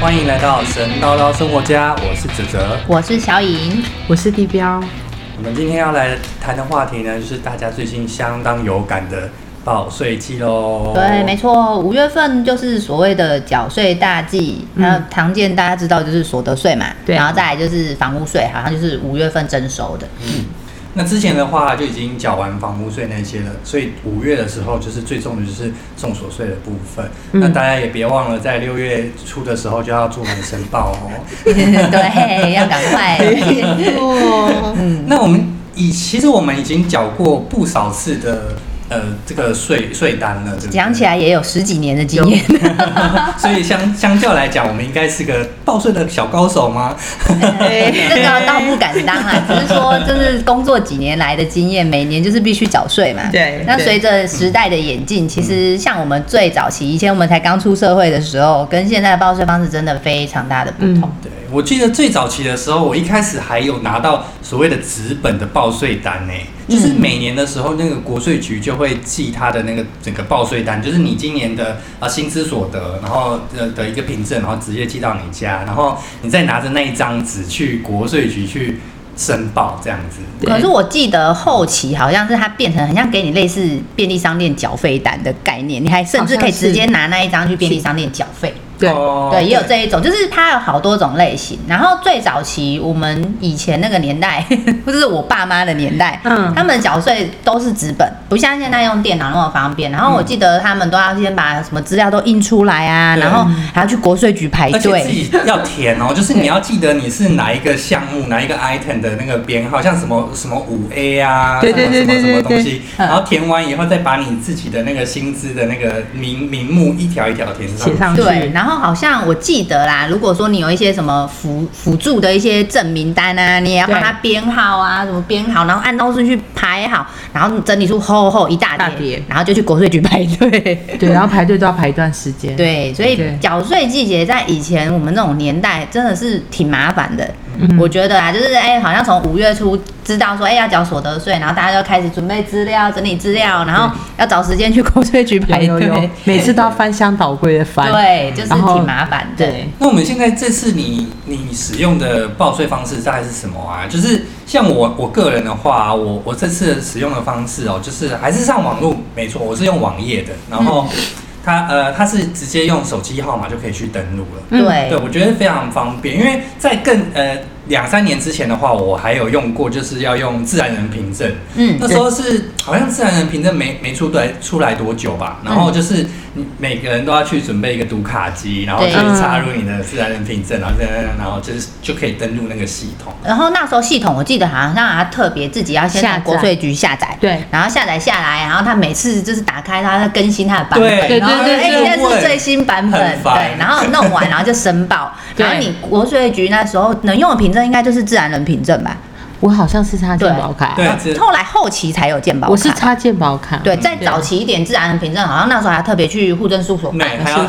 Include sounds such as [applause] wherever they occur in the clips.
欢迎来到神叨叨生活家，我是哲哲。我是小颖，我是地标，我们今天要来谈的话题呢，就是大家最近相当有感的报税季喽。对，没错，五月份就是所谓的缴税大季，嗯那、常见大家知道就是所得税嘛，对然后再来就是房屋税，好像就是五月份征收的。嗯那之前的话就已经缴完房屋税那些了，所以五月的时候就是最重的就是重所税的部分。嗯那大家也别忘了，在六月初的时候就要做完申报哦。[laughs] 对，要赶快。[laughs] 那我们以其实我们已经缴过不少次的呃这个税税单了，对不对？讲起来也有十几年的经验，[laughs] 所以相相较来讲，我们应该是个报税的小高手吗？这个倒不敢当啊，[laughs] 只是说就是工作几年来的经验，每年就是必须缴税嘛。对对那随着时代的演进，其实像我们最早期以前我们才刚出社会的时候，跟现在的报税方式真的非常大的不同。对，我记得最早期的时候，我一开始还有拿到所谓的纸本的报税单呢，就是每年的时候，那个国税局就会寄他的那个整个报税单，就是你今年的啊薪资所得，然后的的一个凭证，然后直接寄到你家，然后你再拿着那一张纸去国税局去申报，这样子。可是我记得后期好像是它变成很像给你类似便利商店缴费单的概念，你还甚至可以直接拿那一张去便利商店缴费。对哦对，也有这一种，就是它有好多种类型。然后最早期我们以前那个年代，[laughs] 或者是我爸妈的年代，嗯他们缴税都是纸本，不像现在用电脑那么方便。然后我记得他们都要先把什么资料都印出来啊，对然后还要去国税局排队。己要填哦，就是你要记得你是哪一个项目、哪一个 item 的那个编号，像什么什么五 A 啊，对对对什么什么东西，嗯然后填完以后再把你自己的那个薪资的那个名名目一条一条填上写。上去，对，然后好像我记得啦，如果说你有一些什么辅辅助的一些证明单啊，你也要帮它编号啊，什么编好，然后按照顺序排好，然后整理出厚厚一大叠大，然后就去国税局排队。[laughs] 对，然后排队都要排一段时间，对，所以缴税季节在以前我们那种年代真的是挺麻烦的。嗯我觉得啊，就是哎、好像从五月初知道说哎、要缴所得税，然后大家就开始准备资料、整理资料，然后要找时间去国税局排队。每次都要翻箱倒柜的翻，对，就是挺麻烦的。对，那我们现在这次你你使用的报税方式大概是什么啊？就是像我我个人的话，我我这次使用的方式哦，就是还是上网络，没错，我是用网页的，然后它呃它是直接用手机号码就可以去登录了。对，我觉得非常方便，因为在更呃两三年之前的话，我还有用过，就是要用自然人凭证。嗯那时候是好像自然人凭证没没出对出来多久吧，然后就是你每个人都要去准备一个读卡机，然后对就是插入你的自然人凭证，然后然后就是就可以登录那个系统。然后那时候系统我记得好像还特别自己要先下载从国税局下载，对。然后下载下来，然后他每次就是打开它，更新它的版本，对然后哎，对对对现在是最新版本，对，然后弄完然后就申报，[laughs] 对。然后你国税局那时候能用的凭证应该就是自然人凭证吧？我好像是插健保卡，对这后来后期才有健保卡，我是插健保卡，对，再早期一点自然人凭证，好像那时候还特别去户政事务所办。然后。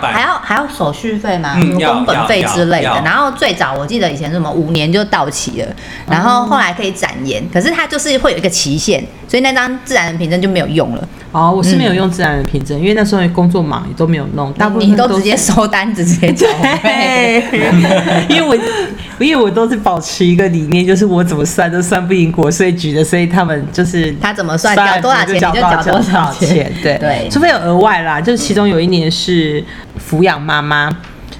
还要还要手续费嘛，嗯什么工本费之类。的。然后最早我记得以前什么五年就到期了，然哦后后来可以展延，可是它就是会有一个期限，所以那张自然人凭证就没有用了。哦，我是没有用自然人凭证，因为那时候工作忙，也都没有弄，大部分你都直接收单子直接缴费。对，因为我因为我都是保持一个理念，就是我怎么算都算不赢国税局的，所以他们就是他怎么算缴多少钱你就缴多少钱对对除非有额外啦，就是其中有一年是抚养妈妈，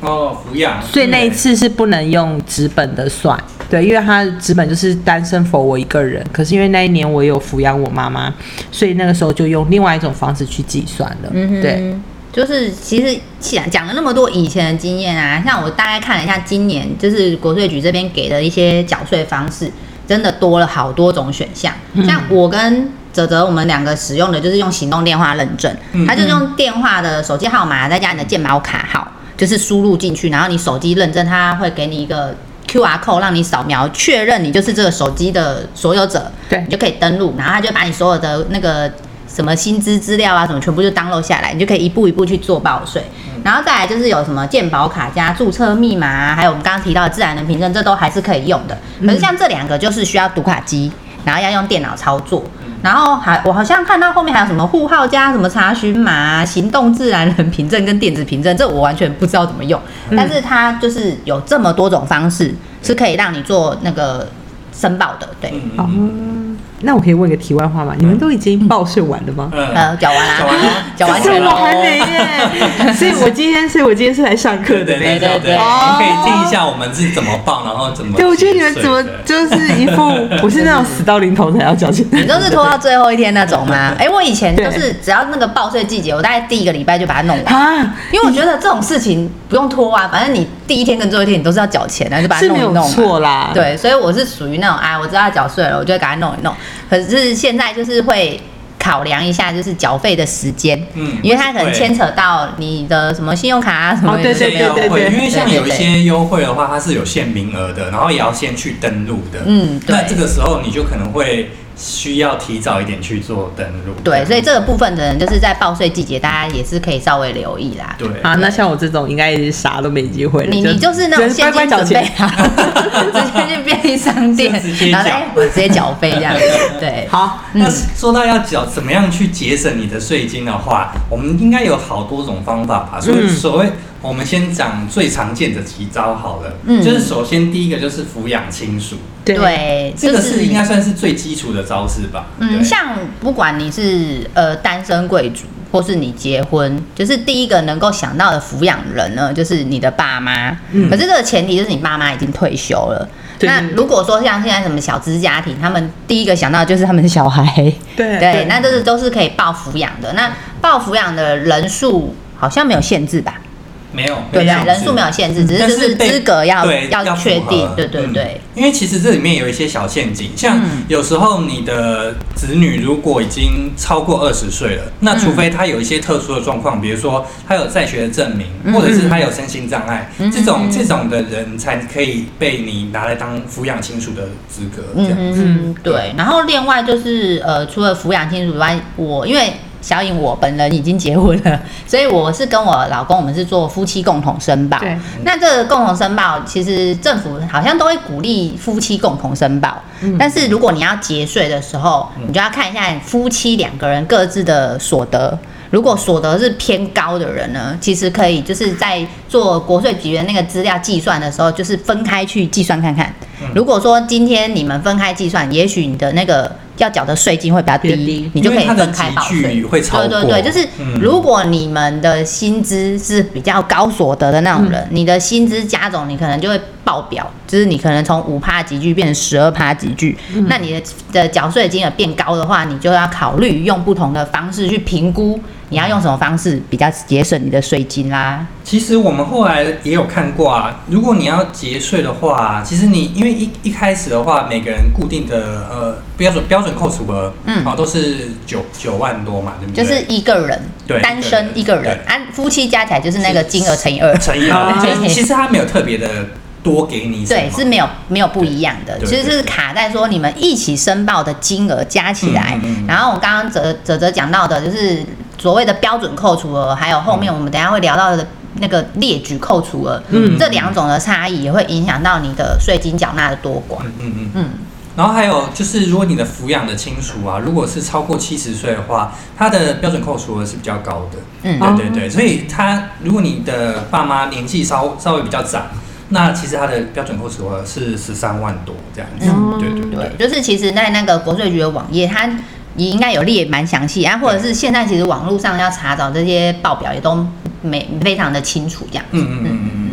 哦，抚养。所以那一次是不能用纸本的算，对，因为他纸本就是单身否我一个人，可是因为那一年我有抚养我妈妈，所以那个时候就用另外一种方式去计算了，嗯哼对。就是其实讲讲了那么多以前的经验啊，像我大概看了一下今年就是国税局这边给的一些缴税方式，真的多了好多种选项。像我跟泽泽我们两个使用的就是用行动电话认证，嗯它就是用电话的手机号码再加你的健保卡号，就是输入进去，然后你手机认证，他会给你一个 QR code 让你扫描确认你就是这个手机的所有者，对你就可以登录，然后他就把你所有的那个什么薪资资料啊什么全部就 download 下来，你就可以一步一步去做报税。然后再来就是有什么健保卡加注册密码啊，还有我们刚刚提到的自然人凭证，这都还是可以用的。可是像这两个就是需要读卡机，然后要用电脑操作。然后还我好像看到后面还有什么户号加什么查询码啊、行动自然人凭证跟电子凭证，这我完全不知道怎么用。但是它就是有这么多种方式是可以让你做那个申报的，对。嗯，那我可以问个题外话吗？你们都已经报税完了吗？嗯呃，缴完啦缴完了，缴完可是全了。[laughs] 我还没耶，[laughs] 所以我今天，所以我今天是来上课的对对呢。对你可以听一下我们是怎么报，然后怎么对，我觉得你们怎么就是一副我是那种死到临头才要交钱你都是拖到最后一天那种吗？[laughs] 哎、我以前对就是只要那个报税季节，我大概第一个礼拜就把它弄完，啊？因为我觉得这种事情不用拖啊，反正你第一天跟最后一天你都是要缴钱的，就把它弄一弄嘛。错啦。，对，所以我是属于那种哎，我知道要缴税了，我就会赶快弄一弄。可是现在就是会考量一下，就是缴费的时间，嗯因为它可能牵扯到你的什么信用卡啊什么哦对对对对对因为像有一些优惠的话，它是有限名额的，然后也要先去登录的。嗯对那这个时候你就可能会需要提早一点去做登录。对，所以这个部分的人就是在报税季节，大家也是可以稍微留意啦。对啊，那像我这种应该也是啥都没机会了。你你就是那种乖现金乖缴钱。准备好，[laughs] 直接去便利商店直接，缴然后哎，我直接缴费这样子，[laughs] 对。好，那说到要缴怎么样去节省你的税金的话，我们应该有好多种方法吧。所以嗯所谓我们先讲最常见的几招好了，嗯就是首先第一个就是抚养亲属，对对，这个是应该算是最基础的招式吧。嗯，像不管你是呃单身贵族，或是你结婚，就是第一个能够想到的抚养人呢，就是你的爸妈。嗯可是这个前提就是你爸妈已经退休了。那如果说像现在什么小资家庭，他们第一个想到的就是他们的小孩，对对，那这是都是可以报抚养的。那报抚养的人数好像没有限制吧？没有，对有人数没有限制，只是就是资格要对要确。定对对嗯对。因为其实这里面有一些小陷阱，像嗯有时候你的子女如果已经超过二十岁了，那除非他有一些特殊的状况，比如说他有在学的证明，嗯或者是他有身心障碍，嗯这种嗯这种的人才可以被你拿来当抚养亲属的资格。这样，嗯，对。然后另外就是呃，除了抚养亲属以外，我因为小颖我本人已经结婚了，所以我是跟我老公我们是做夫妻共同申报。对。那这个共同申报，其实政府好像都会鼓励夫妻共同申报，嗯但是如果你要节税的时候，你就要看一下夫妻两个人各自的所得。如果所得是偏高的人呢，其实可以就是在做国税局的那个资料计算的时候，就是分开去计算看看。如果说今天你们分开计算，也许你的那个要缴的税金会比较低低，你就可以分开报集税。聚。会超过。对对对，就是嗯。如果你们的薪资是比较高所得的那种人，你的薪资加总，你可能就会爆表，就是你可能从五趴集聚变成十二趴集聚，那你的的缴税金额变高的话，你就要考虑用不同的方式去评估，你要用什么方式比较节省你的税金啦。其实我们后来也有看过啊，如果你要节税的话，其实你因为一一开始的话，每个人固定的呃标准标准扣除额，嗯。好、都是九九万多嘛，对不对？就是一个人对单身一个人，对。按夫妻加起来就是那个金额乘以二。乘以啊二，[laughs] 其实他没有特别的多给你对，是没有没有不一样的，其实是卡在说你们一起申报的金额加起来，嗯嗯嗯。然后我刚刚泽泽泽讲到的就是所谓的标准扣除额，还有后面我们等下会聊到的那个列举扣除额，嗯这两种的差异也会影响到你的税金缴纳的多寡。嗯嗯嗯。嗯，然后还有就是，如果你的抚养的亲属啊，如果是超过七十岁的话，他的标准扣除额是比较高的。嗯对对对，所以他如果你的爸妈年纪稍稍微比较长，那其实他的标准扣除额是十三万多这样子。嗯对对对对，就是其实在那个国税局的网页，它也应该有列蛮详细啊，或者是现在其实网络上要查找这些报表也都没非常的清楚这样子。嗯嗯嗯嗯嗯。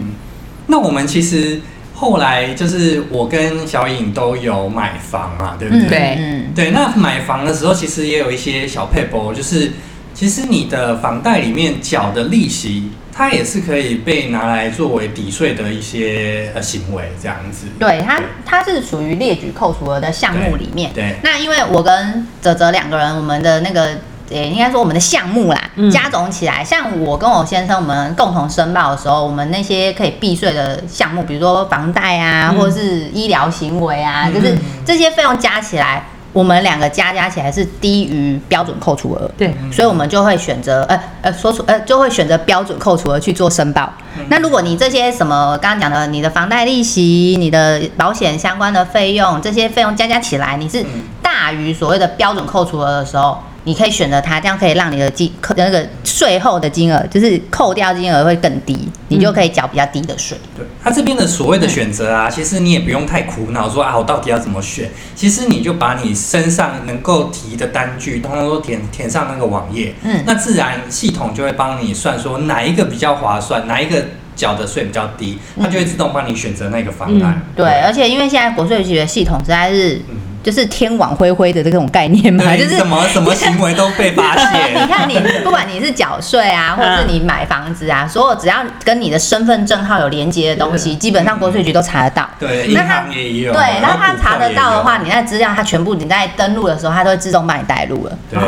那我们其实后来就是我跟小颖都有买房嘛，对不对？对嗯，对，那买房的时候其实也有一些小配博，就是其实你的房贷里面缴的利息，它也是可以被拿来作为抵税的一些呃行为，这样子。对它，它是属于列举扣除额的项目里面。对，那因为我跟泽泽两个人，我们的那个。也应该说我们的项目啦，嗯加总起来，像我跟我先生我们共同申报的时候，我们那些可以避税的项目，比如说房贷啊，嗯或者是医疗行为啊，嗯就是这些费用加起来，我们两个加加起来是低于标准扣除额，对，所以我们就会选择呃呃说出呃就会选择标准扣除额去做申报。那如果你这些什么刚刚讲的，你的房贷利息、你的保险相关的费用，这些费用加加起来，你是大于所谓的标准扣除额的时候，你可以选择它，这样可以让你的金扣那个税后的金额，就是扣掉金额会更低，你就可以缴比较低的税。对，它这边的所谓的选择啊，其实你也不用太苦恼，说啊，我到底要怎么选？其实你就把你身上能够提的单据，通通都填填上那个网页，嗯那自然系统就会帮你算说哪一个比较划算，哪一个缴的税比较低，它就会自动帮你选择那个方案。嗯对，而且因为现在国税局的系统实在是嗯就是天网恢恢的这种概念嘛，就是什么什么 [laughs] 行为都被发现 [laughs] 你。看你，不管你是缴税啊，或者是你买房子啊，所有只要跟你的身份证号有连接的东西，基本上国税局都查得到。对，银那他行也有。对，然后那他查得到的话，，你那资料他全部你在登录的时候，他都会自动帮你带入了。对，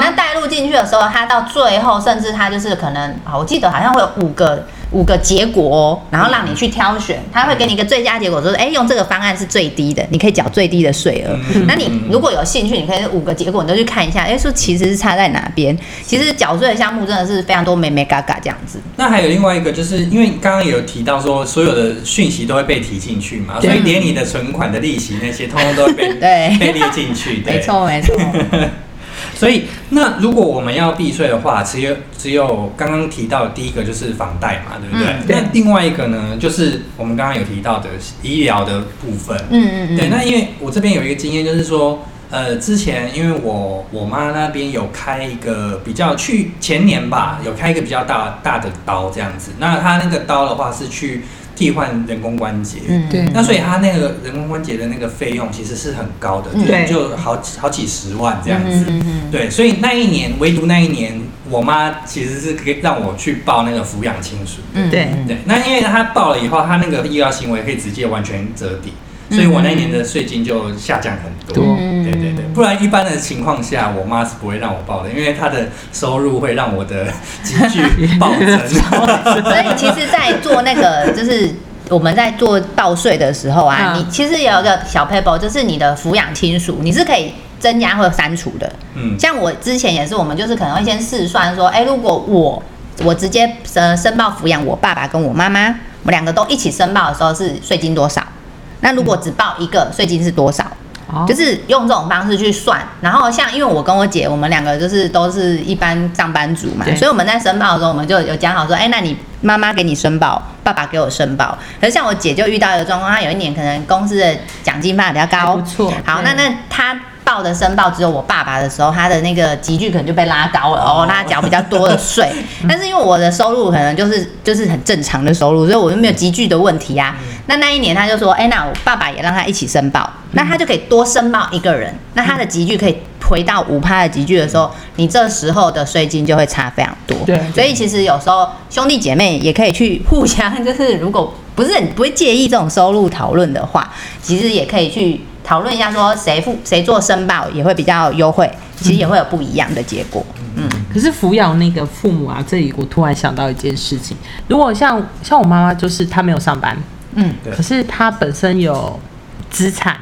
那带入进去的时候，他到最后，甚至他就是可能，啊，我记得好像会有五个五个结果哦，然后让你去挑选，它会给你一个最佳结果，说，哎，用这个方案是最低的，你可以缴最低的税额。嗯那你如果有兴趣，你可以五个结果你都去看一下，哎，说其实是差在哪边。其实缴税的项目真的是非常多，美美嘎嘎这样子。那还有另外一个，就是因为刚刚有提到说，所有的讯息都会被提进去嘛，所以连你的存款的利息那些，通通都会被 [laughs] 对被列进去。对没。错，没错。[laughs] 所以，那如果我们要避税的话，只有只有刚刚提到的第一个就是房贷嘛，对不对？嗯对那另外一个呢，就是我们刚刚有提到的医疗的部分。嗯嗯嗯。对，那因为我这边有一个经验，就是说，呃，之前因为我我妈那边有开一个比较去前年吧，有开一个比较大大的刀这样子。那她那个刀的话是去替换人工关节。嗯，对那所以他那个人工关节的那个费用其实是很高的，对就好好几十万这样子。嗯嗯嗯对，所以那一年，唯独那一年，我妈其实是可以让我去报那个抚养亲属。嗯，对嗯对，那因为她报了以后，她那个医疗行为可以直接完全折抵，所以我那一年的税金就下降很多。嗯对对对，不然一般的情况下，我妈是不会让我报的，因为她的收入会让我的积蓄暴增。[laughs] 所以其实，在做那个就是。我们在做报税的时候啊，嗯你其实有一个小 paper，就是你的抚养亲属，你是可以增加或删除的。嗯，像我之前也是，我们就是可能会先试算说，哎、如果我我直接呃申报抚养我爸爸跟我妈妈，我们两个都一起申报的时候是税金多少？那如果只报一个，税金是多少？哦就是用这种方式去算。然后像因为我跟我姐，我们两个就是都是一般上班族嘛，所以我们在申报的时候，我们就有讲好说，哎、那你妈妈给你申报，爸爸给我申报。可是像我姐就遇到一个状况，她有一年可能公司的奖金发的比较高，不错好，那那她。报的申报只有我爸爸的时候，他的那个集聚可能就被拉高了哦，他缴比较多的税。但是因为我的收入可能就是就是很正常的收入，所以我就没有集聚的问题啊。那那一年他就说，哎、那我爸爸也让他一起申报，那他就可以多申报一个人，那他的集聚可以回到五趴的集聚的时候，你这时候的税金就会差非常多。对所以其实有时候兄弟姐妹也可以去互相，就是如果不是很不会介意这种收入讨论的话，其实也可以去讨论一下，说谁付谁做申报也会比较优惠，其实也会有不一样的结果。嗯，可是抚养那个父母啊，这里我突然想到一件事情，如果像像我妈妈，就是她没有上班，嗯，可是她本身有资产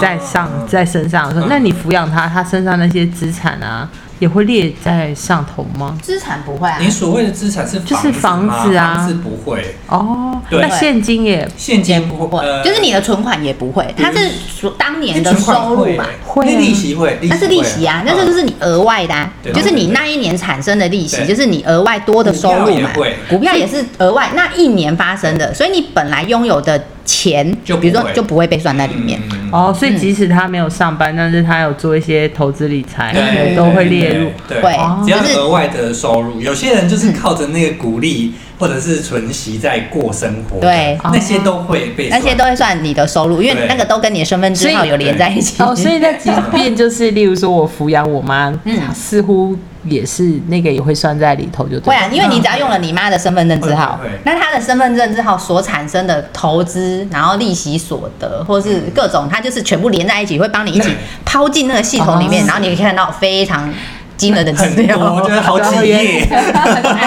在上在身上的时候，嗯。那你抚养她，她身上那些资产啊，也会列在上头吗？资产不会啊，你所谓的资产是就是房子啊。房子不会，哦，对。那现金也现金不不会，呃就是你的存款也不会，它是属当年的收入嘛。会啊。那利息会，那是利息啊，那这就是你额外的、啊，就是你那一年产生的利息，就是你额外多的收入嘛。股票也。股票也是额外那一年发生的，所以你本来拥有的钱，就比如说就不会被算在里面。嗯。哦，所以即使他没有上班，但是他有做一些投资理财，对都会列入。对，只要就是额外的收入，有些人就是靠着那个股利或者是存息在过生活，对。那些都会被，那些都会算你的收入，因为那个都跟你的身份证号有连在一起。哦，所以那即便 [laughs] 就是，例如说我抚养我妈，嗯。似乎也是那个也会算在里头，就对啊，因为你只要用了你妈的身份证字号那她的身份证字号所产生的投资，然后利息所得，或是各种，它就是全部连在一起，会帮你一起抛进那个系统里面，哦。然后你可以看到非常金额的资料，就是好几页。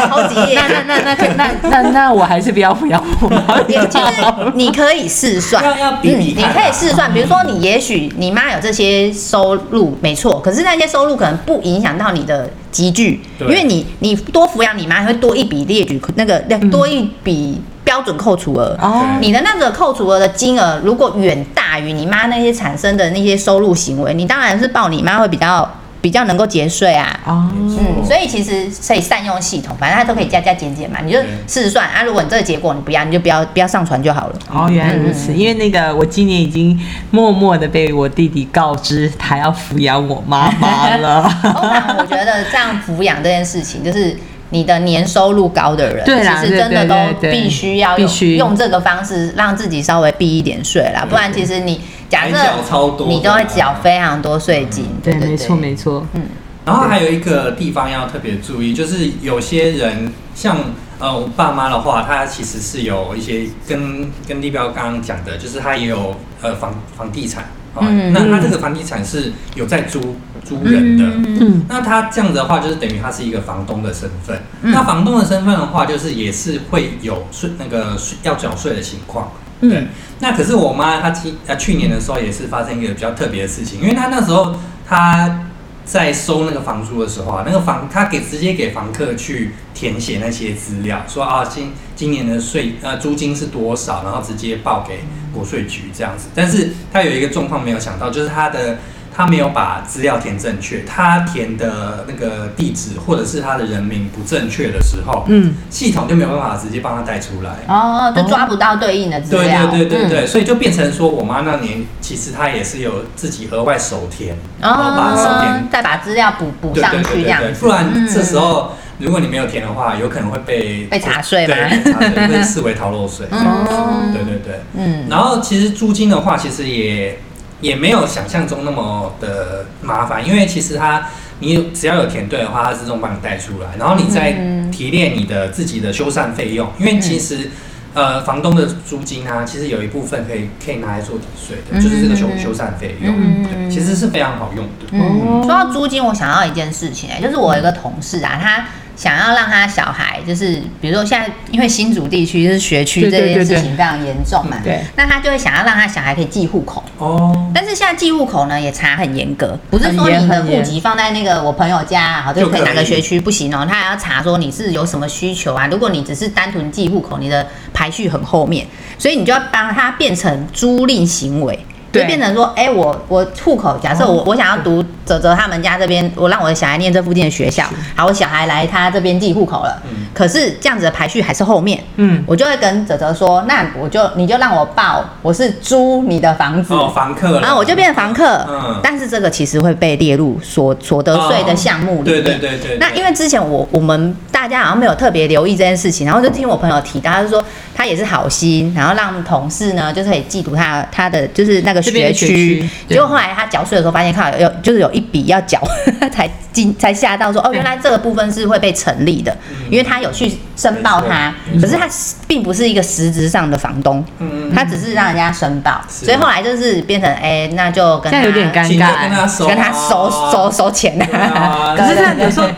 好几页。[laughs] 那。那那那那那那我还是不要抚养我妈也其实你可以试算，要要比你可以试算，比如说你也许你妈有这些收入，没错，可是那些收入可能不影响到你的积聚，因对为你你多抚养你妈会多一笔列举那个多一笔标准扣除额。哦，你的那个扣除额的金额如果远大于你妈那些产生的那些收入行为，你当然是报你妈会比较比较能够节税啊。哦，嗯，所以其实可以善用系统，反正它都可以加加减减嘛，你就对试试算啊。如果你这个结果你不要，你就不要不要上传就好了。哦，原来如此。因为那个我今年已经默默的被我弟弟告知他要抚养我妈妈了。[laughs] 我觉得这样抚养这件事情，就是你的年收入高的人，对其实真的都必须要用用这个方式让自己稍微避一点税啦，不然其实你假设缴超多你都会缴非常多税金。对，没错没错。嗯然后还有一个地方要特别注意，就是有些人像呃我爸妈的话，他其实是有一些跟跟立标刚刚讲的，就是他也有呃房房地产啊、嗯那他这个房地产是有在租租人的。嗯，那他这样子的话，就是等于他是一个房东的身份。嗯那房东的身份的话，就是也是会有税那个税要缴税的情况。嗯对。那可是我妈她今呃去年的时候也是发生一个比较特别的事情，因为她那时候她在收那个房租的时候啊，那个房她给直接给房客去填写那些资料，说啊今今年的税呃租金是多少，然后直接报给国税局这样子。但是她有一个状况没有想到，就是她的。他没有把资料填正确，他填的那个地址或者是他的人名不正确的时候，嗯，系统就没有办法直接帮他带出来。哦，就抓不到对应的资料。对对对对，嗯所以就变成说我妈那年其实她也是有自己额外手填，然后把手哦填，再把资料补补上对对对对，去这样子。不然嗯这时候如果你没有填的话，有可能会被被查税吗 [laughs] 被视为逃漏税。嗯对对对，嗯，然后其实租金的话，其实也也没有想象中那么的麻烦，因为其实它你只要有填对的话，它自动帮你带出来，然后你再嗯提炼你的自己的修缮费用，因为其实。呃，房东的租金啊，其实有一部分可以可以拿来做抵税的，嗯就是这个修修缮费用，嗯对，其实是非常好用的。嗯，说到租金，我想到一件事情哎、就是我有一个同事啊，他想要让他小孩，就是比如说现在因为新竹地区就是学区这件事情非常严重嘛，对那他就会想要让他小孩可以寄户口。哦，但是现在寄户口呢也查很严格，不是说你的户籍放在那个我朋友家，好就可以就可以哪个学区不行哦，他还要查说你是有什么需求啊。如果你只是单纯寄户口，你的排序很后面，所以你就要帮他变成租赁行为。就对变成说，哎、我我户口，假设我、我想要读泽泽他们家这边，我让我的小孩念这附近的学校，好，我小孩来他这边寄户口了，嗯。可是这样子的排序还是后面，嗯，我就会跟泽泽说，那我就你就让我报，我是租你的房子，哦，房客，然后我就变房客，嗯。但是这个其实会被列入所所得税的项目里面。对对对对。那因为之前我我们大家好像没有特别留意这件事情，然后就听我朋友提到，他就说他也是好心，然后让同事呢就是可以嫉妒他他的就是那个学学区结果后来他缴税的时候发现，靠有就是有一笔要缴，[laughs] 才进才吓到说哦，原来这个部分是会被成立的，嗯。因为他有去申报他可是他并不是一个实质上的房东，嗯，他只是让人家申报，所以后来就是变成哎、那就跟他有点尴尬。跟他收啊，跟他收收收钱对啊 [laughs] 可是这样有时候，[laughs]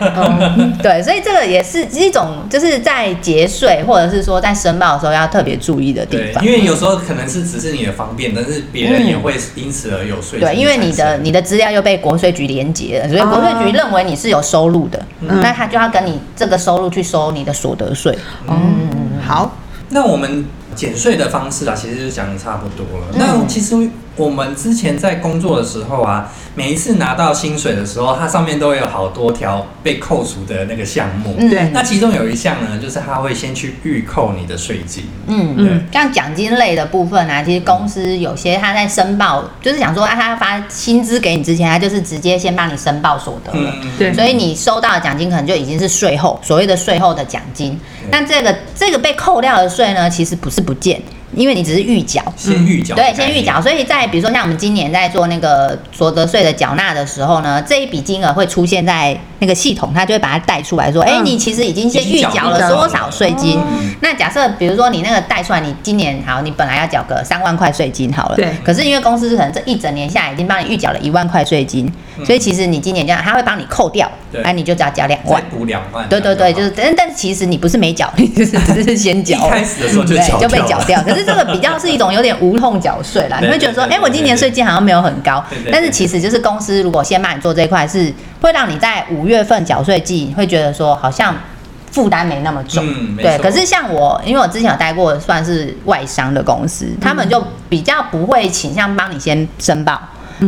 嗯，对，所以这个也是一种就是在节税或者是说在申报的时候要特别注意的地，方。因。为有时候可能是只是你的方便，但是别人也会因此而有税对，因为你的你的资料又被国税局连结了，所以国税局认为你是有收入的，嗯。那他就要跟你这个收入去收你的所得税。嗯，好，那我们减税的方式啊，其实就讲的差不多了。嗯那其实我们之前在工作的时候啊，每一次拿到薪水的时候，它上面都会有好多条被扣除的那个项目。嗯对那其中有一项呢，就是它会先去预扣你的税金。嗯嗯，像奖金类的部分啊，其实公司有些他在申报，就是想说啊，他发薪资给你之前，他就是直接先帮你申报所得了。嗯，对所以你收到的奖金可能就已经是税后所谓的税后的奖金。那这个这个被扣掉的税呢，其实不是不见，因为你只是预缴，先预缴对，先预缴，所以在比如说像我们今年在做那个所得税的缴纳的时候呢，这一笔金额会出现在那个系统，它就会把它带出来说，哎、嗯你其实已经先预缴了了多少税金。嗯那假设比如说你那个带出来，你今年好，你本来要缴个三万块税金好了，对。可是因为公司可能这一整年下来已经帮你预缴了一万块税金，所以其实你今年这样，他会帮你扣掉，那你就只要缴两再万。补两万，对对对，就是，但但其实你不是没缴，你就是只是先缴。开始的时候就对缴就被缴掉。可是这个比较是一种有点无痛缴税啦，[laughs] 你会觉得说，哎，我今年税金好像没有很高但是其实就是公司如果先帮你做这一块，是会让你在五月份缴税季会觉得说好像。负担没那么重，对。可是像我，因为我之前有待过算是外商的公司，他们就比较不会倾向帮你先申报，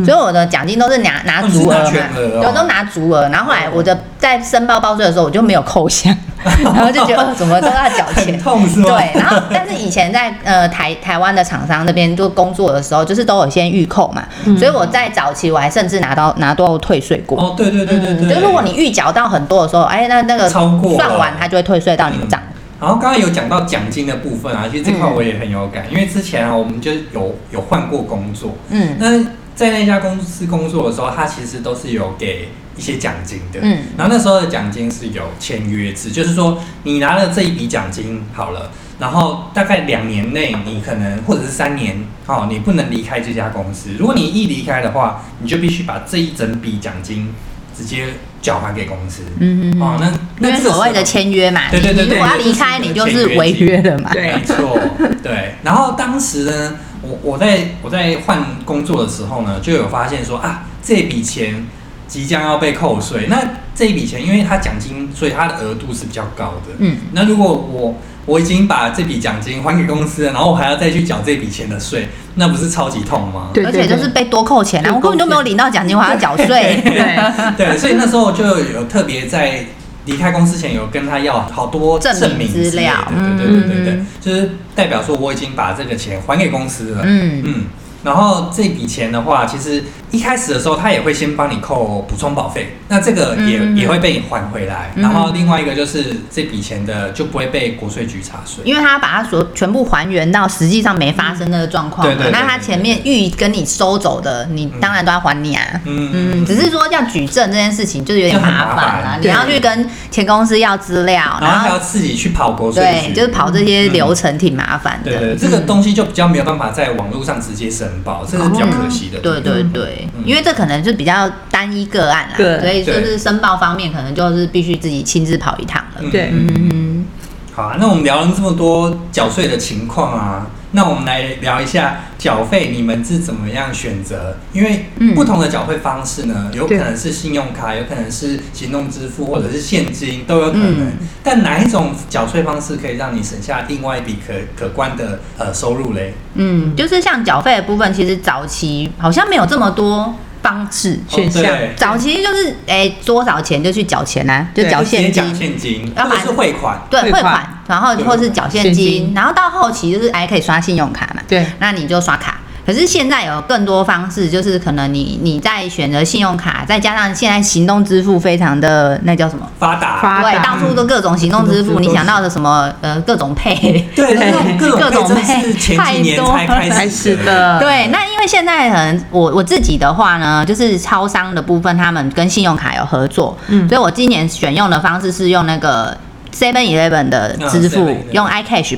所以我的奖金都是拿拿足额嘛，全额哦。对，都拿足额。然后后来我的在申报报税的时候，我就没有扣项，[laughs] 然后就觉得、哦、怎么都要缴钱。[laughs] 很，痛是吗？对，然后但是以前在呃台台湾的厂商那边就工作的时候，就是都有先预扣嘛，所以我在早期我还甚至拿到拿到退税过。哦，对对对对对，就如果你预缴到很多的时候，哎，那那个超过算完，它就会退税到你的账。然后刚刚有讲到奖金的部分啊，其实这块嗯我也很有感，因为之前啊，我们就有有换过工作，嗯。那在那家公司工作的时候，他其实都是有给一些奖金的，嗯。然后那时候的奖金是有签约制，就是说你拿了这一笔奖金好了，然后大概两年内你可能或者是三年，哦，你不能离开这家公司，如果你一离开的话，你就必须把这一整笔奖金直接缴还给公司，嗯嗯哦，那那所谓的签约嘛，对对对对如果要离开，你就是违约了嘛。对没错，[laughs] 对。然后当时呢，我我在我在换工作的时候呢，就有发现说啊，这笔钱即将要被扣税。那这一笔钱，因为它奖金，所以它的额度是比较高的。嗯，那如果我我已经把这笔奖金还给公司了，然后我还要再去缴这笔钱的税，那不是超级痛吗？对而且就是被多扣钱啊，对我根本就没有领到奖金，我还要缴税。[laughs] 对对，所以那时候就有特别在离开公司前有跟他要好多证明明资料对对对对对，嗯就是代表说我已经把这个钱还给公司了。嗯嗯，然后这笔钱的话，其实一开始的时候他也会先帮你扣补充保费，那这个也、嗯也会被你还回来。嗯然后另外一个就是这笔钱的就不会被国税局查税。因为他把它所全部还原到实际上没发生那个状况嘛对对对，那他前面预跟你收走的，你当然都要还你啊。嗯嗯，只是说要举证这件事情就是有点麻烦就很麻啦，烦你要去跟前公司要资料，然后还要自己去跑国税对，局，就是跑这些嗯流程挺麻烦的。对对，对这个东西就比较没有办法在网络上直接申报，这是比较可惜的。对对对，嗯。因为这可能就比较单一个案啦，所以就是申报方面可能就是必须自己亲自跑一趟了。嗯。对。嗯，好啊，那我们聊了这么多缴税的情况啊，那我们来聊一下缴费，你们是怎么样选择？因为嗯不同的缴费方式呢，有可能是信用卡，有可能是行动支付，或者是现金都有可能。嗯但哪一种缴税方式可以让你省下另外一笔可可观的呃收入嘞？嗯，就是像缴费的部分，其实早期好像没有这么多方式。选项。哦早期就是哎、多少钱就去缴钱啊，就缴现金，缴现金，要不然或者是汇款。对汇汇款款，然后或是缴现金，然后到后期就是哎可以刷信用卡嘛，对。那你就刷卡。可是现在有更多方式，就是可能你你在选择信用卡，再加上现在行动支付非常的那叫什么？发达，对，到处都各种行动支付，你想到的什么呃各种配，对，各种各种配真的是前几年才开始的，对，那因为现在可能我我自己的话呢，就是超商的部分，他们跟信用卡有合作，嗯所以我今年选用的方式是用那个 Seven Eleven 的支付，嗯用 iCash。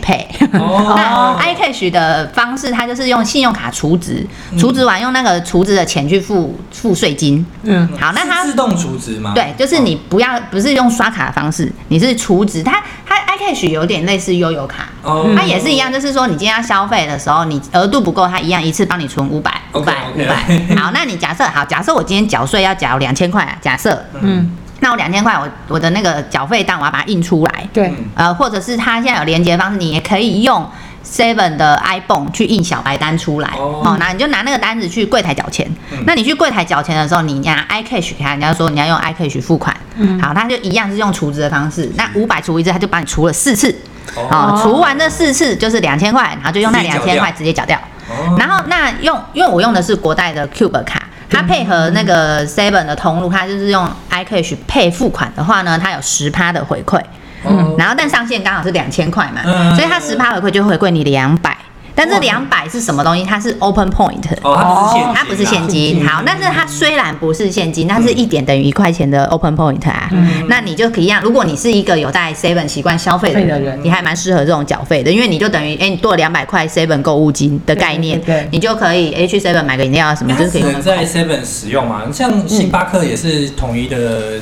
哦 [laughs] 那 iCash 的方式，它就是用信用卡储值，嗯储值完用那个储值的钱去付付税金。嗯，好，那它自动储值吗？对，就是你不要不是用刷卡的方式，你是储值。它它 iCash 有点类似悠游卡，哦，它也是一样，就是说你今天要消费的时候，你额度不够，它一样一次帮你存五百、五百、五百。好，那你假设好，假设我今天缴税要缴两千块啊，假设，嗯，那我两千块，我我的那个缴费单我要把它印出来，对，嗯。呃，或者是它现在有连接方式，你也可以用 Seven 的 iPhone 去印小白单出来，哦。哦，那你就拿那个单子去柜台缴钱。嗯。那你去柜台缴钱的时候，你拿 iCash 给他，人家说你要用 iCash 付款，嗯。好，他就一样是用储值的方式，那五百除一次，他就帮你除了四次，哦。哦，除完这四次就是两千块，然后就用那两千块直接缴掉。哦。然后那用，因为我用的是国代的 Cube 卡，它配合那个 Seven 的通路，它就是用 iCash 配付款的话呢，它有十趴的回馈。嗯然后但上限刚好是两千块嘛，嗯所以它十趴回馈就回馈你两百。但这两百是什么东西？它是 Open Point。哦，它不是现金啊，它不是现金，好，但是它虽然不是现金，它是一点等于一块钱的 Open Point 啊，那你就可以一样。如果你是一个有在 Seven 习惯消费的人的人，你还蛮适合这种缴费的，因为你就等于哎，你多了两百块 Seven 购物金的概念对你就可以哎去 Seven 买个饮料啊什么，就是可以在 Seven 使用嘛。像星巴克也是统一的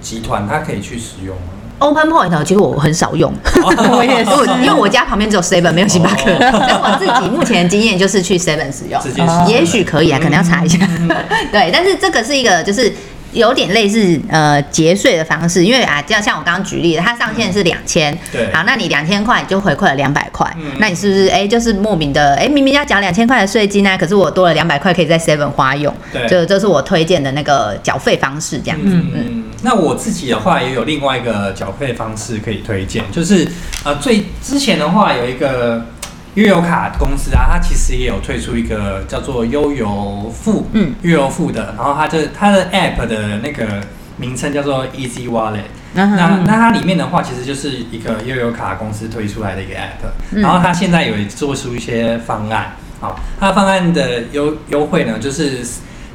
集团，它可以去使用吗？Open Point 其实我很少用，[laughs] 我也是。因为我家旁边只有 Seven 没有星巴克，哦。[laughs] 所以我自己目前的经验就是去 Seven 使用。也许可以啊，可能要查一下。[laughs] 对，但是这个是一个就是。有点类似呃节税的方式，因为啊，就像我刚刚举例的，它上限是两千，对。好，那你两千块你就回馈了两百块嗯，那你是不是哎、就是莫名的哎、明明要缴两千块的税金呢、可是我多了两百块可以在 Seven 花用，对。就这是我推荐的那个缴费方式，这样。子。嗯嗯，那我自己的话也有另外一个缴费方式可以推荐，就是呃最之前的话有一个悠游卡公司啊，它其实也有推出一个叫做悠游付，嗯，悠游付的，然后它就它的 app 的那个名称叫做 Easy Wallet。那那它里面的话，其实就是一个悠游卡公司推出来的一个 app，、嗯。然后它现在有做出一些方案，好，它的方案的优优惠呢，就是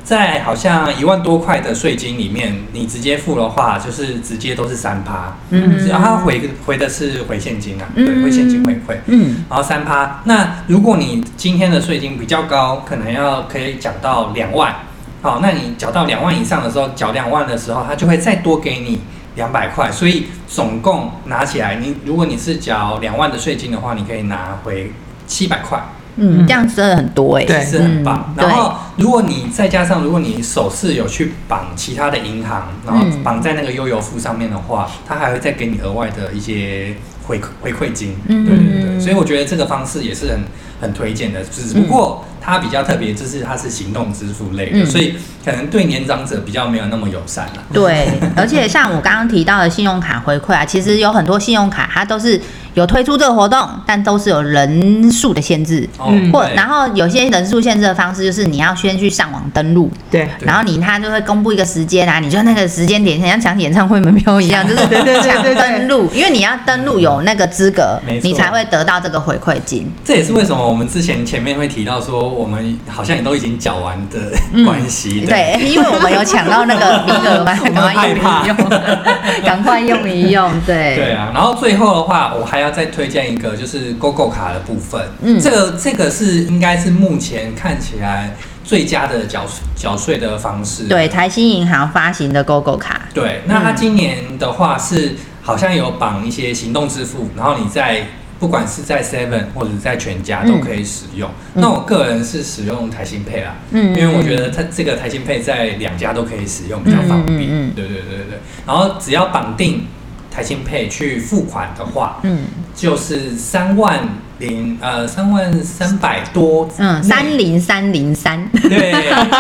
在好像一万多块的税金里面，你直接付的话，就是直接都是三趴，嗯。然后它回回的是回现金啊，嗯。对，回现金回馈。嗯。然后三趴，那如果你今天的税金比较高，可能要可以缴到两万，好，那你缴到两万以上的时候，缴两万的时候，他就会再多给你两百块，所以总共拿起来，你如果你是缴两万的税金的话，你可以拿回七百块，嗯，这样真的很多哎、对是很棒。嗯然后如果你再加上，如果你首次有去绑其他的银行，然后嗯。绑在那个悠游付上面的话，它还会再给你额外的一些回回馈金。嗯对对对，所以我觉得这个方式也是很很推荐的，只不过它比较特别，就是它是行动支付类的，嗯所以可能对年长者比较没有那么友善了。对，而且像我刚刚提到的信用卡回馈啊，其实有很多信用卡它都是有推出这个活动，但都是有人数的限制，哦嗯或然后有些人数限制的方式就是你要先去上网登录。对，然后你他就会公布一个时间啊，你就那个时间点像抢演唱会门票一样，[laughs] 就是抢登录，因为你要登录有那个资格你才会得到这个回馈金。这也是为什么我们之前前面会提到说，我们好像也都已经缴完的关系。嗯对，因为我们有抢到那个名额嘛，我 [laughs] 们赶快用一用，[laughs] 赶快用一用，对。对啊，然后最后的话，我还要再推荐一个，就是 GoGo 卡的部分。嗯这个这个是应该是目前看起来最佳的缴缴税的方式。对，台新银行发行的 GoGo 卡，对，那它今年的话是好像有绑一些行动支付，然后你在不管是在 Seven 或者在全家都可以使用。那我个人是使用台新配啦，嗯因为我觉得它这个台新配在两家都可以使用，比较方便。对对对对，然后只要绑定台新配去付款的话，嗯就是三万零呃三万三百多嗯，内。三零三零三，对，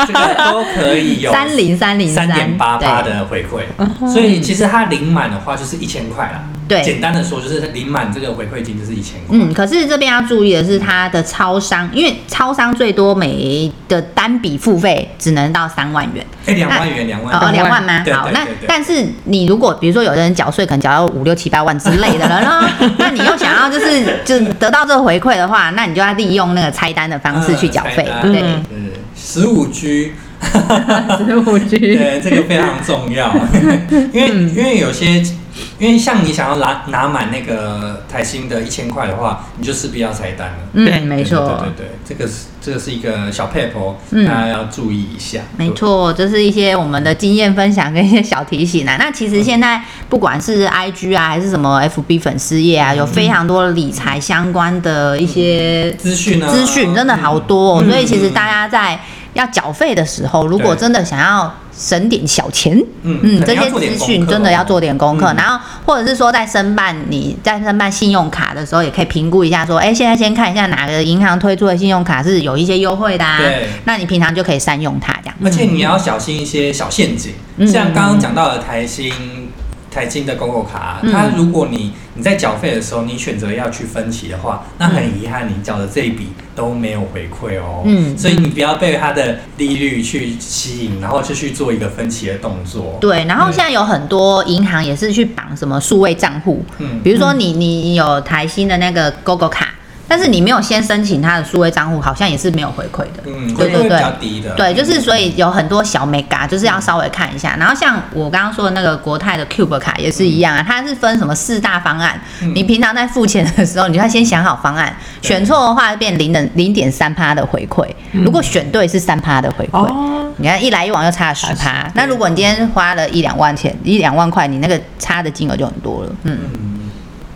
这个都可以有 [laughs] 三零三零三。点八八的回馈，所以其实它领满的话就是一千块啦。对。简单的说就是领满这个回馈金就是一千块。嗯，可是这边要注意的是，它的超商，因为超商最多每的单笔付费只能到三万元，哎，两万元，两万哦，元，两万吗？好，那但是你如果比如说有的人缴税可能缴到五六七八万之类的了，呢 [laughs] 那你又想要就是 [laughs] 就得到这个回馈的话，那你就要利用那个拆单的方式去缴费，嗯对，嗯对，[laughs] 十五 G，十五 G，对，这个非常重要，[laughs] 因为因为有些，因为像你想要拿拿满那个台新的一千块的话，你就势必要拆单了。嗯，没错。对对对，这个是这个是一个小 paper，嗯大家要注意一下。没错，这是一些我们的经验分享跟一些小提醒啊。那其实现在不管是 IG 啊，还是什么 FB 粉丝页啊，有非常多理财相关的一些资讯啊？资讯，真的好多、哦。嗯所以其实大家在要缴费的时候，如果真的想要省点小钱，嗯嗯，这些资讯真的要做点功课。嗯。然后或者是说在申办你在申办信用卡的时候，也可以评估一下说，哎，现在先看一下哪个银行推出的信用卡是有一些优惠的啊。对，那你平常就可以善用它这样。而且你要小心一些小陷阱，嗯。像刚刚讲到的台新。台金的 GoGo 卡，嗯。它如果你你在缴费的时候，你选择要去分期的话，那很遗憾，你缴的这一笔都没有回馈哦。嗯所以你不要被它的利率去吸引，然后就去做一个分期的动作。对，然后现在有很多银行也是去绑什么数位账户，嗯比如说你你有台新的那个 GoGo 卡，但是你没有先申请他的数位账户，好像也是没有回馈的。嗯，对对会比较。低的。对，就是所以有很多小 mega，就是要稍微看一下。然后像我刚刚说的那个国泰的 Cube 卡也是一样啊，它是分什么四大方案。嗯你平常在付钱的时候，你就要先想好方案，对选错的话变零的零点三趴的回馈，如果选对是三趴的回馈。哦，你看一来一往又差了十趴，那如果你今天花了一两万钱，一两万块，你那个差的金额就很多了。嗯，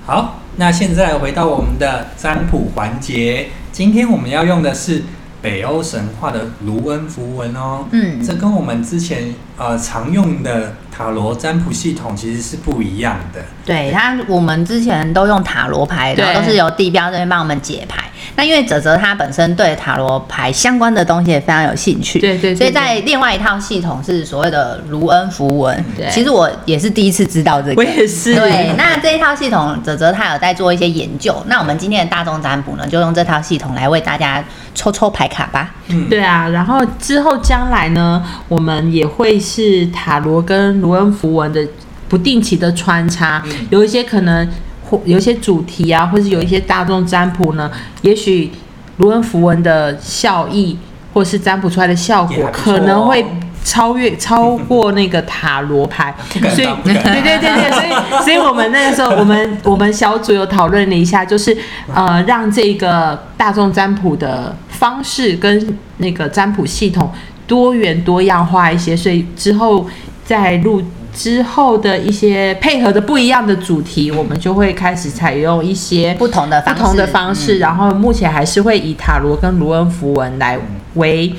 好，那现在回到我们的占卜环节，今天我们要用的是北欧神话的卢恩符文哦。嗯这跟我们之前呃常用的塔罗占卜系统其实是不一样的。对，它我们之前都用塔罗牌，然后都是由地标这边帮我们解牌。那因为泽泽他本身对塔罗牌相关的东西也非常有兴趣，对对对所以在另外一套系统是所谓的卢恩符文。对其实我也是第一次知道这个，我也是。对，那这一套系统，泽泽他有在做一些研究。那我们今天的大众占卜呢，就用这套系统来为大家抽抽牌卡吧。嗯，对啊，然后之后将来呢，我们也会是塔罗跟卢恩符文的不定期的穿插，嗯。有一些可能或有一些主题啊，或是有一些大众占卜呢，也许卢恩符文的效益或是占卜出来的效果可能会。超越超过那个塔罗牌，[laughs] 所以对对对对，所以所以我们那个时候，我们我们小组有讨论了一下，就是呃，让这个大众占卜的方式跟那个占卜系统多元多样化一些，所以之后在录之后的一些配合的不一样的主题，我们就会开始采用一些不同的方式不同的方式，然后目前还是会以塔罗跟卢恩符文来为。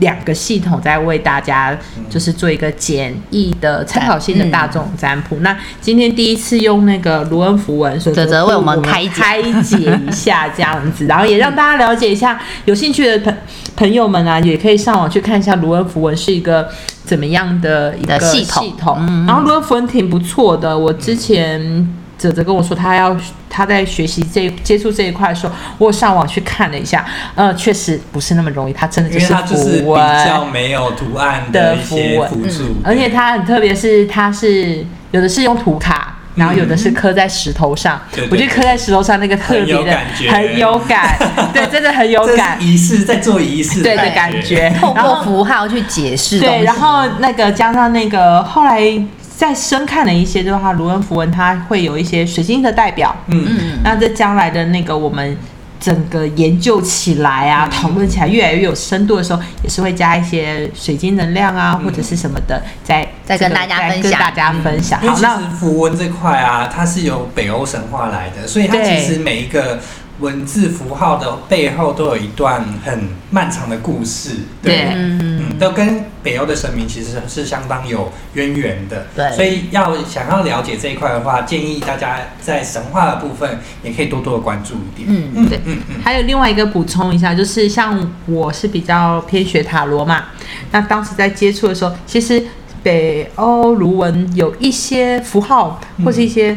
两个系统在为大家就是做一个简易的参考性的大众占卜。那今天第一次用那个卢恩符文，所以泽泽为我们开解开解一下 [laughs] 这样子，然后也让大家了解一下，有兴趣的朋朋友们啊，也可以上网去看一下卢恩符文是一个怎么样的一个系统系统。嗯然后卢恩符文挺不错的，我之前。泽泽跟我说，他要他在学习这接触这一块的时候，我上网去看了一下，呃，确实不是那么容易，他真的就是比符文，较没有图案的符文。辅助，而且它很特别，是它是有的是用图卡，然后有的是刻在石头上。对对我觉得刻在石头上那个特别的很有感觉。很有感，[laughs] 对，真的很有感。是，仪式在做仪式对的感感觉。透然后过符号去解释。对，然后那个加上那个后来再深看了一些的话，卢恩符文它会有一些水晶的代表，嗯，嗯，那在将来的那个我们整个研究起来啊，讨论起来越来越有深度的时候，也是会加一些水晶能量啊，嗯。或者是什么的，在再跟大家再分享。跟大家分享。好，那符文这块啊，它是由北欧神话来的，所以它其实每一个文字符号的背后都有一段很漫长的故事，对。嗯，嗯，都跟北欧的神明其实是相当有渊源的。对。所以要想要了解这一块的话，建议大家在神话的部分也可以多多的关注一点。嗯嗯对。嗯嗯，还有另外一个补充一下，就是像我是比较偏学塔罗嘛，那当时在接触的时候，其实北欧卢文有一些符号或是一些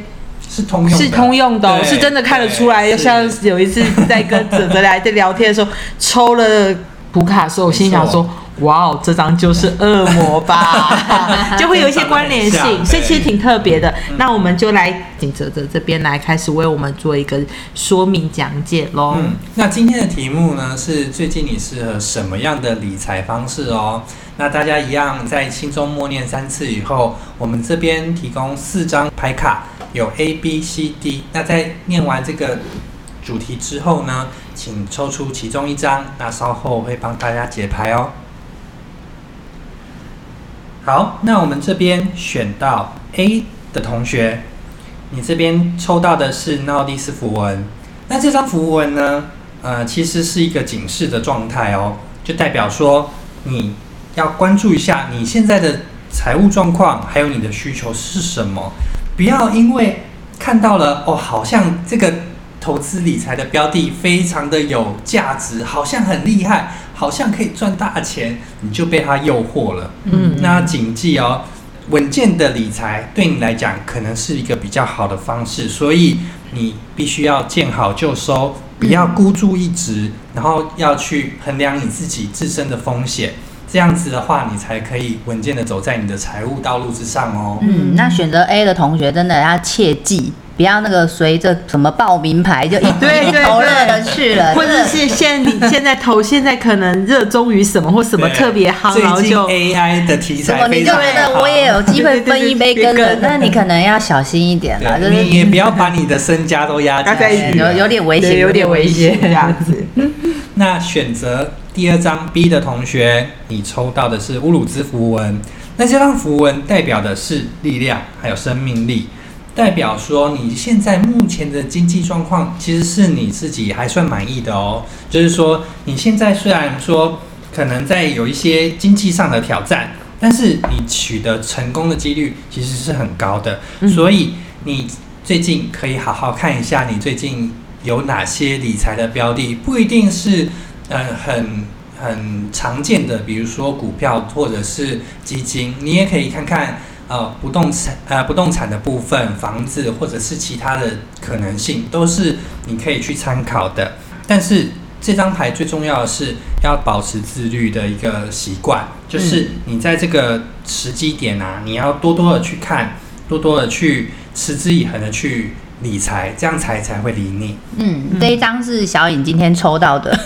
是通用的，是通用的、哦，是真的看得出来。像是有一次在跟泽泽来在聊天的时候，抽了普卡的时候，我心想说。哇哦，这张就是恶魔吧，[laughs] 就会有一些关联性，所以其实挺特别的。那我们就来请泽泽这边来开始为我们做一个说明讲解喽。嗯，那今天的题目呢是最近你适合什么样的理财方式哦？那大家一样在心中默念三次以后，我们这边提供四张牌卡，有 A、B、C、D。那在念完这个主题之后呢，请抽出其中一张，那稍后会帮大家解牌哦。好，那我们这边选到 A 的同学，你这边抽到的是闹迪斯符文。那这张符文呢，呃，其实是一个警示的状态哦，就代表说你要关注一下你现在的财务状况，还有你的需求是什么，不要因为看到了哦，好像这个投资理财的标的非常的有价值，好像很厉害，好像可以赚大钱，你就被它诱惑了。嗯那谨记哦，稳健的理财对你来讲可能是一个比较好的方式，所以你必须要见好就收，不要孤注一掷，然后要去衡量你自己自身的风险。这样子的话，你才可以稳健的走在你的财务道路之上哦。嗯，那选择 A 的同学真的要切记，不要那个随着什么报名牌就一 [laughs] 对对一头热的去了，或者是现你现在投，现在可能热衷于什么或什么特别夯，然后就 AI 的题材你就觉得我也有机会 [laughs] 分一杯羹那你可能要小心一点了，就是你也不要把你的身家都压压在一起进去。有有点危险，有点危险这样子。那选择第二张 B 的同学，你抽到的是乌鲁兹符文。那这张符文代表的是力量，还有生命力，代表说你现在目前的经济状况其实是你自己还算满意的哦。就是说你现在虽然说可能在有一些经济上的挑战，但是你取得成功的几率其实是很高的。所以你最近可以好好看一下你最近有哪些理财的标的，不一定是呃很很常见的，比如说股票或者是基金，你也可以看看呃不动产呃不动产的部分，房子或者是其他的可能性，都是你可以去参考的。但是这张牌最重要的是要保持自律的一个习惯，就是你在这个时机点啊，你要多多的去看，多多的去持之以恒的去理财，这样才才会理你。嗯，这一张是小颖今天抽到的，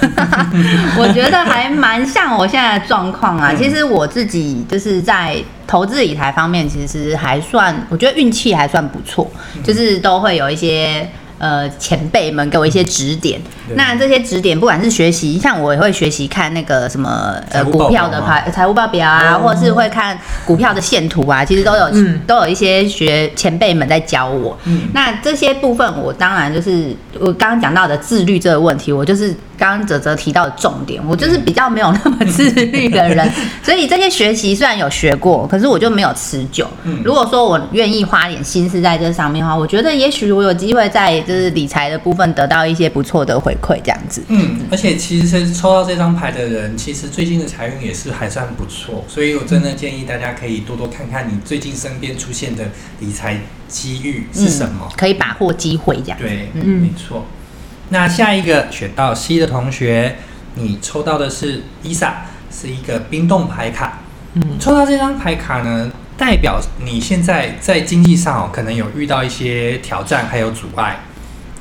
[laughs] 我觉得还蛮像我现在的状况啊。嗯其实我自己就是在投资理财方面，其实还算，我觉得运气还算不错，嗯就是都会有一些。呃，前辈们给我一些指点，那这些指点不管是学习，像我也会学习看那个什么呃股票的排财务报表啊，哦。或者是会看股票的线图啊，其实都有、嗯。都有一些学前辈们在教我。嗯。那这些部分，我当然就是我刚刚讲到的自律这个问题，我就是刚刚泽泽提到的重点，我就是比较没有那么自律的人，[laughs] 所以这些学习虽然有学过，可是我就没有持久。嗯如果说我愿意花点心思在这上面的话，我觉得也许我有机会在就是理财的部分得到一些不错的回馈，这样子。嗯，而且其实抽到这张牌的人，其实最近的财运也是还算不错，所以我真的建议大家可以多多看看你最近身边出现的理财机遇是什么。可以把握机会这样。对，嗯没错。那下一个选到 C 的同学，你抽到的是伊莎，是一个冰冻牌卡。嗯抽到这张牌卡呢，代表你现在在经济上哦，可能有遇到一些挑战还有阻碍。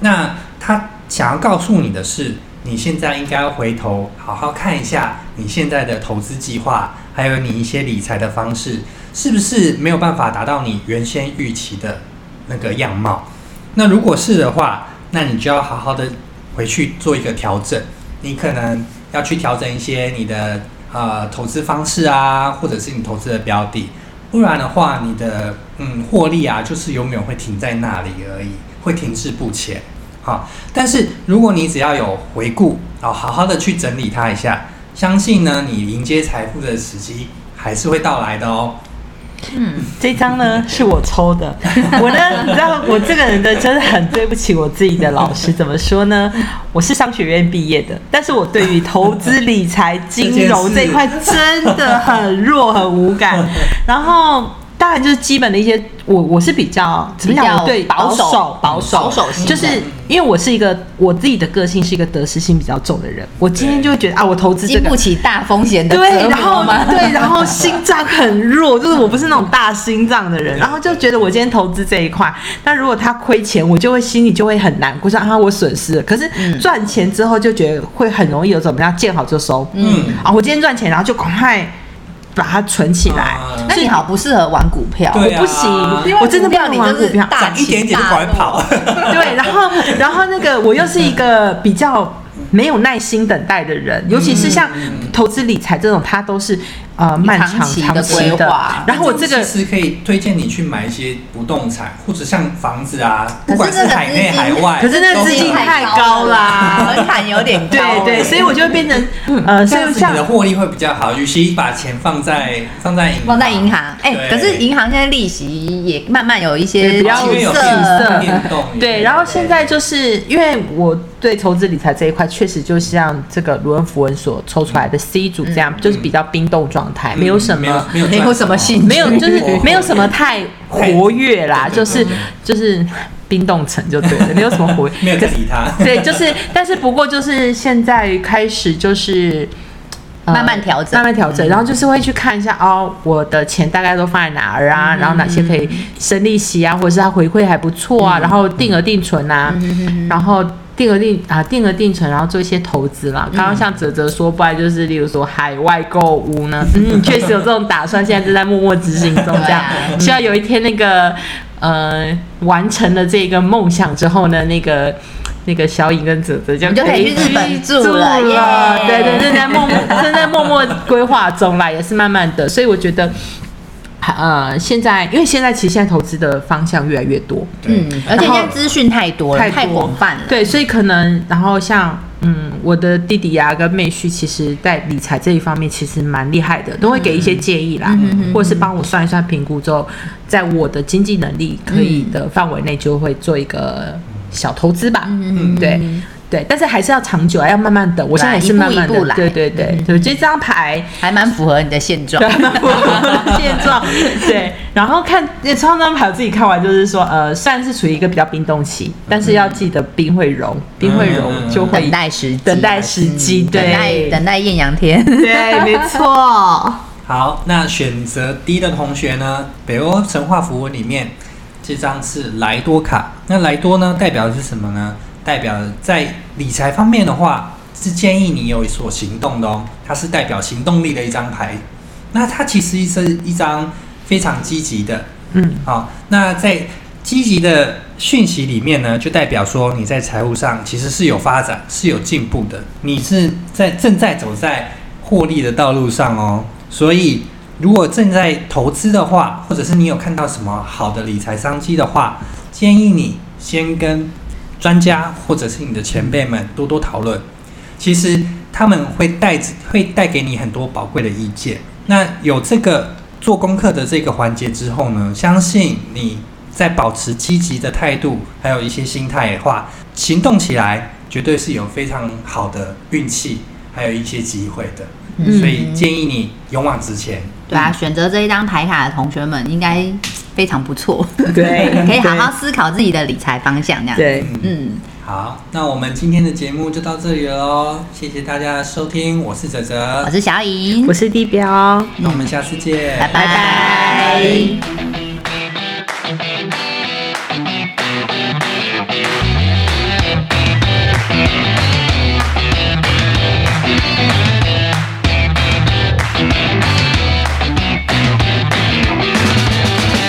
那他想要告诉你的是，你现在应该要回头好好看一下你现在的投资计划，还有你一些理财的方式，是不是没有办法达到你原先预期的那个样貌？那如果是的话，那你就要好好的回去做一个调整。你可能要去调整一些你的呃投资方式啊，或者是你投资的标的，不然的话，你的嗯获利啊，就是永远会停在那里而已，会停滞不前。好，但是如果你只要有回顾，哦，好好的去整理它一下，相信呢，你迎接财富的时机还是会到来的哦。这张呢是我抽的，[laughs] 我呢，你知道我这个人的真的很对不起我自己的老师，怎么说呢？我是商学院毕业的，但是我对于投资理财、金融这一块真的很弱、很无感。然后当然就是基本的一些，我我是比较怎么讲？对保守守、保守、保守就是因为我是一个我自己的个性是一个得失心比较重的人，我今天就会觉得啊，我投资这个经不起大风险的对，然后？对，[laughs] 然后心脏很弱，就是我不是那种大心脏的人，然后就觉得我今天投资这一块，那如果他亏钱，我就会心里就会很难过，说啊我损失了。可是赚钱之后就觉得会很容易有种怎么样见好就收，嗯，啊，我今天赚钱，然后就赶快把它存起来。啊那你好不适合玩股票，对啊我不行因为我真的不要你就是玩股票大涨一点点就赶快跑。[laughs] 对，然后然后那个我又是一个比较没有耐心等待的人，尤其是像投资理财这种，它都是呃漫长长期的规划然后我这个其实可以推荐你去买一些不动产，或者像房子啊，不管是海内海外，可是那个资金太高啦 [laughs] 门槛有点高。对对，所以我就会变成呃，所以像这样子你的获利会比较好。与其把钱放在放在银放在银行，哎、可是银行现在利息也慢慢有一些比较色，变动，对，然后现在就是因为我对投资理财这一块，确实就像这个卢恩符文所抽出来的 C 组这样，就是比较冰冻状态，没有什么。没有没有什么兴趣没有，就是 [laughs] 没有什么太活跃啦，[laughs] 就是就是冰冻层就对了，没有什么活跃。[laughs] 没有在理他。对，就是，但是不过就是现在开始就是呃慢慢调整。慢慢调整，然后就是会去看一下哦，我的钱大概都放在哪儿啊，然后哪些可以生利息啊，或者是它回馈还不错啊，然后定额定存啊，然后。定额定啊，定额定存，然后做一些投资啦。刚刚像泽泽说，不然就是例如说海外购物呢，[laughs] 嗯，确实有这种打算，现在正在默默执行中，这样。[laughs] 希望有一天那个呃完成了这个梦想之后呢，那个。那个小颖跟泽泽就可以去日本住了耶。对对，正在默默正在默默规划中啦，也是慢慢的，所以我觉得，呃，现在因为现在其实现在投资的方向越来越多，嗯，而且现在资讯太多了，太广泛了。对，所以可能然后像嗯，我的弟弟呀、跟妹婿，其实在理财这一方面其实蛮厉害的，都会给一些建议啦，或者是帮我算一算评估之后，在我的经济能力可以的范围内，就会做一个小投资吧。嗯。对对，但是还是要长久啊，要慢慢等。我现在也是慢慢的，一步一步来对对对，对，这张牌。还蛮符合你的现状。[laughs] 现状对，然后看创张牌，我自己看完就是说，呃，虽然是处于一个比较冰冻期，但是要记得冰会融，冰会融就会等待时机，等待时机，等待对，等待艳阳天。对，没错，[laughs] 好，那选择 D 的同学呢？北欧神话符文里面这张是莱多卡。那莱多呢，代表的是什么呢？代表在理财方面的话，是建议你有所行动的哦。它是代表行动力的一张牌。那它其实是一张非常积极的，嗯，好，那在积极的讯息里面呢，就代表说你在财务上其实是有发展、是有进步的，你是在正在走在获利的道路上哦。所以，如果正在投资的话，或者是你有看到什么好的理财商机的话，建议你先跟专家或者是你的前辈们多多讨论。其实他们会带会带给你很多宝贵的意见。那有这个做功课的这个环节之后呢，相信你在保持积极的态度，还有一些心态的话，行动起来绝对是有非常好的运气，还有一些机会的。嗯所以建议你勇往直前。对啊，选择这一张牌卡的同学们应该非常不错，[laughs] 对 [laughs] 可以好好思考自己的理财方向，这样。，对，嗯，好，那我们今天的节目就到这里了哦，谢谢大家的收听，我是哲哲。我，是小颖。我，是地标，那我们下次见，拜拜。拜拜